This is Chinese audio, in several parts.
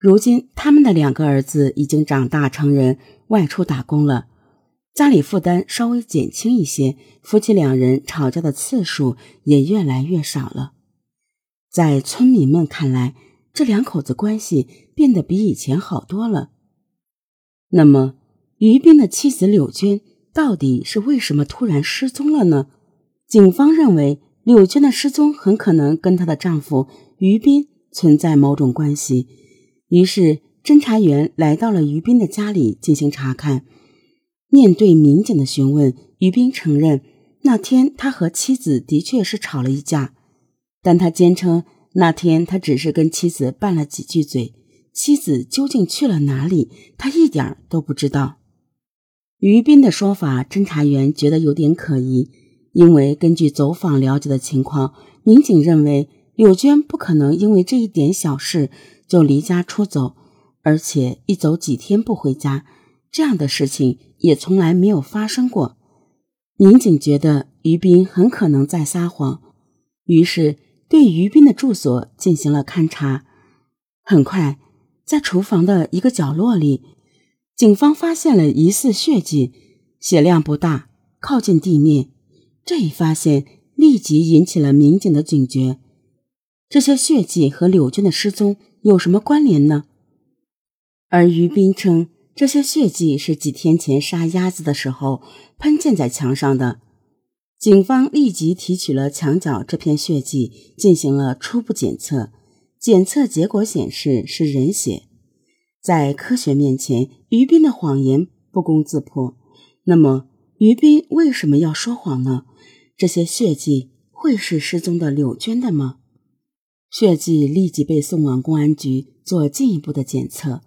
如今，他们的两个儿子已经长大成人，外出打工了，家里负担稍微减轻一些，夫妻两人吵架的次数也越来越少了。在村民们看来，这两口子关系变得比以前好多了。那么，于斌的妻子柳娟到底是为什么突然失踪了呢？警方认为，柳娟的失踪很可能跟她的丈夫于斌存在某种关系。于是，侦查员来到了于斌的家里进行查看。面对民警的询问，于斌承认那天他和妻子的确是吵了一架，但他坚称那天他只是跟妻子拌了几句嘴，妻子究竟去了哪里，他一点都不知道。于斌的说法，侦查员觉得有点可疑，因为根据走访了解的情况，民警认为柳娟不可能因为这一点小事。就离家出走，而且一走几天不回家，这样的事情也从来没有发生过。民警觉得于斌很可能在撒谎，于是对于斌的住所进行了勘查。很快，在厨房的一个角落里，警方发现了疑似血迹，血量不大，靠近地面。这一发现立即引起了民警的警觉。这些血迹和柳娟的失踪。有什么关联呢？而于斌称，这些血迹是几天前杀鸭子的时候喷溅在墙上的。警方立即提取了墙角这片血迹，进行了初步检测，检测结果显示是人血。在科学面前，于斌的谎言不攻自破。那么，于斌为什么要说谎呢？这些血迹会是失踪的柳娟的吗？血迹立即被送往公安局做进一步的检测，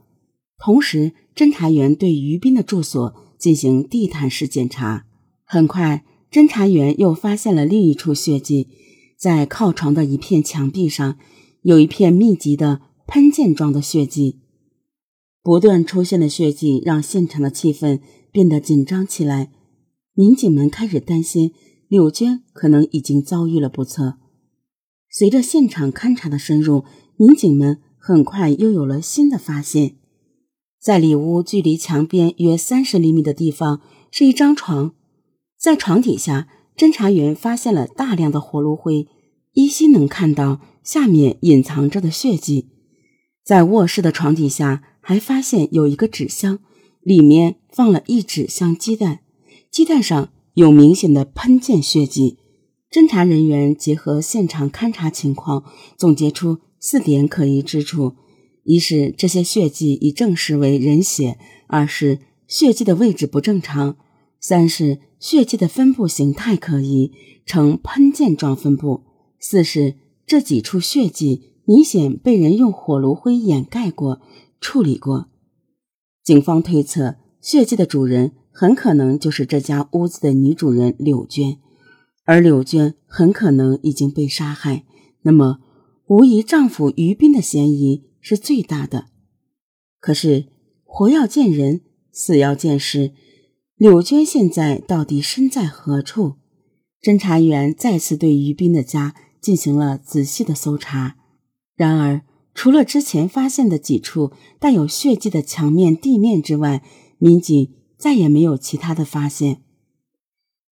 同时，侦查员对于斌的住所进行地毯式检查。很快，侦查员又发现了另一处血迹，在靠床的一片墙壁上，有一片密集的喷溅状的血迹。不断出现的血迹让现场的气氛变得紧张起来，民警们开始担心柳娟可能已经遭遇了不测。随着现场勘查的深入，民警们很快又有了新的发现。在里屋距离墙边约三十厘米的地方是一张床，在床底下，侦查员发现了大量的火炉灰，依稀能看到下面隐藏着的血迹。在卧室的床底下，还发现有一个纸箱，里面放了一纸箱鸡蛋，鸡蛋上有明显的喷溅血迹。侦查人员结合现场勘查情况，总结出四点可疑之处：一是这些血迹已证实为人血；二是血迹的位置不正常；三是血迹的分布形态可疑，呈喷溅状分布；四是这几处血迹明显被人用火炉灰掩盖过、处理过。警方推测，血迹的主人很可能就是这家屋子的女主人柳娟。而柳娟很可能已经被杀害，那么无疑丈夫于斌的嫌疑是最大的。可是活要见人，死要见尸，柳娟现在到底身在何处？侦查员再次对于斌的家进行了仔细的搜查，然而除了之前发现的几处带有血迹的墙面、地面之外，民警再也没有其他的发现。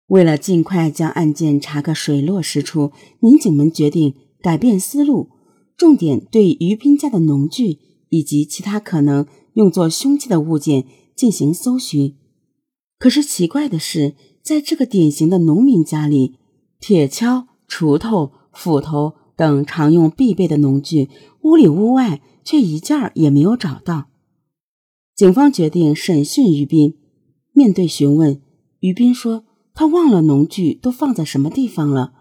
为了尽快将案件查个水落石出，民警们决定改变思路，重点对于斌家的农具以及其他可能用作凶器的物件进行搜寻。可是奇怪的是，在这个典型的农民家里，铁锹、锄头、斧头等常用必备的农具，屋里屋外却一件儿也没有找到。警方决定审讯于斌。面对询问，于斌说。他忘了农具都放在什么地方了。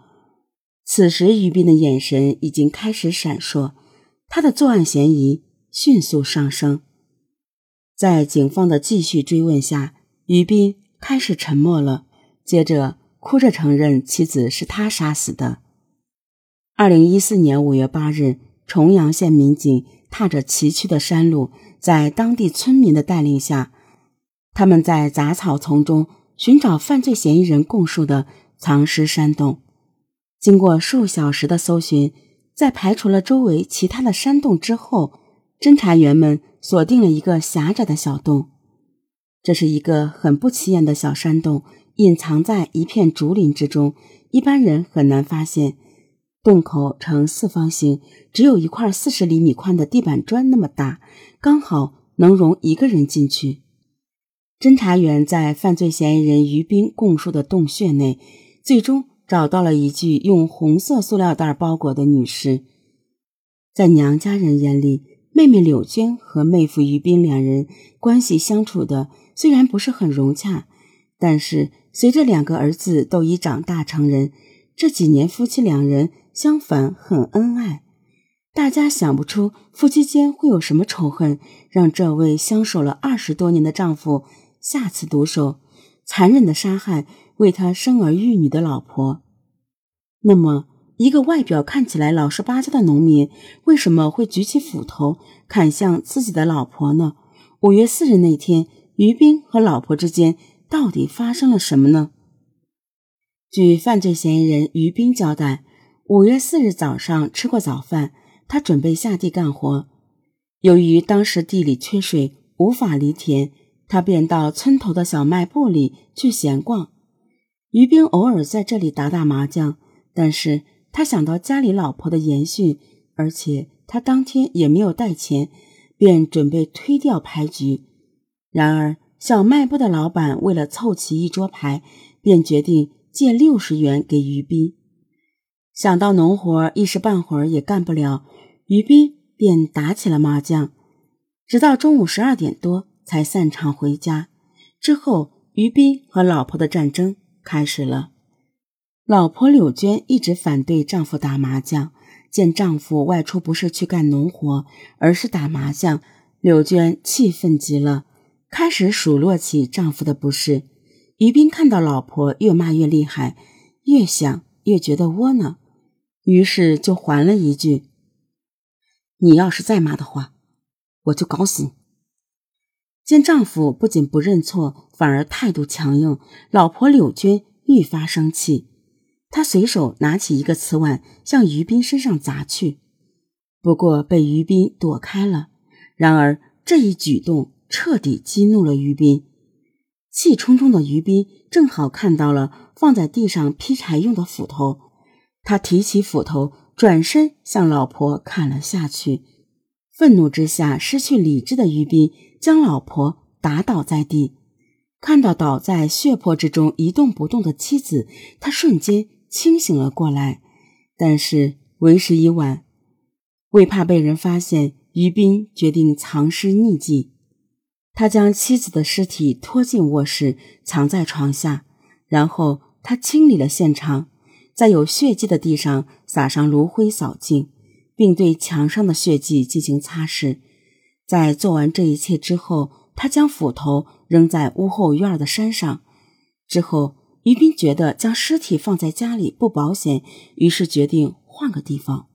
此时，于斌的眼神已经开始闪烁，他的作案嫌疑迅速上升。在警方的继续追问下，于斌开始沉默了，接着哭着承认妻子是他杀死的。二零一四年五月八日，重阳县民警踏着崎岖的山路，在当地村民的带领下，他们在杂草丛中。寻找犯罪嫌疑人供述的藏尸山洞，经过数小时的搜寻，在排除了周围其他的山洞之后，侦查员们锁定了一个狭窄的小洞，这是一个很不起眼的小山洞，隐藏在一片竹林之中，一般人很难发现。洞口呈四方形，只有一块四十厘米宽的地板砖那么大，刚好能容一个人进去。侦查员在犯罪嫌疑人于斌供述的洞穴内，最终找到了一具用红色塑料袋包裹的女尸。在娘家人眼里，妹妹柳娟和妹夫于斌两人关系相处的虽然不是很融洽，但是随着两个儿子都已长大成人，这几年夫妻两人。相反，很恩爱。大家想不出夫妻间会有什么仇恨，让这位相守了二十多年的丈夫下此毒手，残忍的杀害为他生儿育女的老婆。那么，一个外表看起来老实巴交的农民，为什么会举起斧头砍向自己的老婆呢？五月四日那天，于斌和老婆之间到底发生了什么呢？据犯罪嫌疑人于斌交代。五月四日早上吃过早饭，他准备下地干活。由于当时地里缺水，无法犁田，他便到村头的小卖部里去闲逛。于斌偶尔在这里打打麻将，但是他想到家里老婆的言讯，而且他当天也没有带钱，便准备推掉牌局。然而，小卖部的老板为了凑齐一桌牌，便决定借六十元给于斌。想到农活一时半会儿也干不了，于斌便打起了麻将，直到中午十二点多才散场回家。之后，于斌和老婆的战争开始了。老婆柳娟一直反对丈夫打麻将，见丈夫外出不是去干农活，而是打麻将，柳娟气愤极了，开始数落起丈夫的不是。于斌看到老婆越骂越厉害，越想越觉得窝囊。于是就还了一句：“你要是再骂的话，我就搞死你。”见丈夫不仅不认错，反而态度强硬，老婆柳娟愈发生气。她随手拿起一个瓷碗向于斌身上砸去，不过被于斌躲开了。然而这一举动彻底激怒了于斌，气冲冲的于斌正好看到了放在地上劈柴用的斧头。他提起斧头，转身向老婆砍了下去。愤怒之下，失去理智的于斌将老婆打倒在地。看到倒在血泊之中一动不动的妻子，他瞬间清醒了过来。但是为时已晚，为怕被人发现，于斌决定藏尸匿迹。他将妻子的尸体拖进卧室，藏在床下，然后他清理了现场。在有血迹的地上撒上炉灰扫净，并对墙上的血迹进行擦拭。在做完这一切之后，他将斧头扔在屋后院的山上。之后，于斌觉得将尸体放在家里不保险，于是决定换个地方。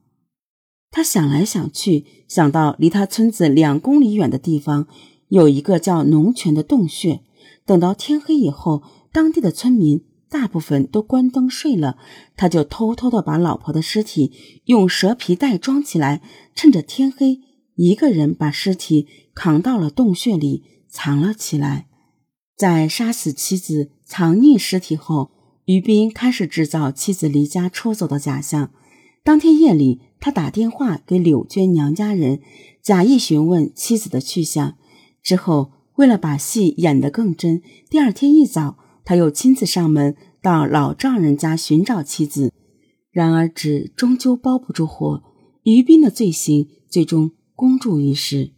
他想来想去，想到离他村子两公里远的地方有一个叫农泉的洞穴。等到天黑以后，当地的村民。大部分都关灯睡了，他就偷偷的把老婆的尸体用蛇皮袋装起来，趁着天黑，一个人把尸体扛到了洞穴里藏了起来。在杀死妻子、藏匿尸体后，于斌开始制造妻子离家出走的假象。当天夜里，他打电话给柳娟娘家人，假意询问妻子的去向。之后，为了把戏演得更真，第二天一早。他又亲自上门到老丈人家寻找妻子，然而纸终究包不住火，于斌的罪行最终公诸于世。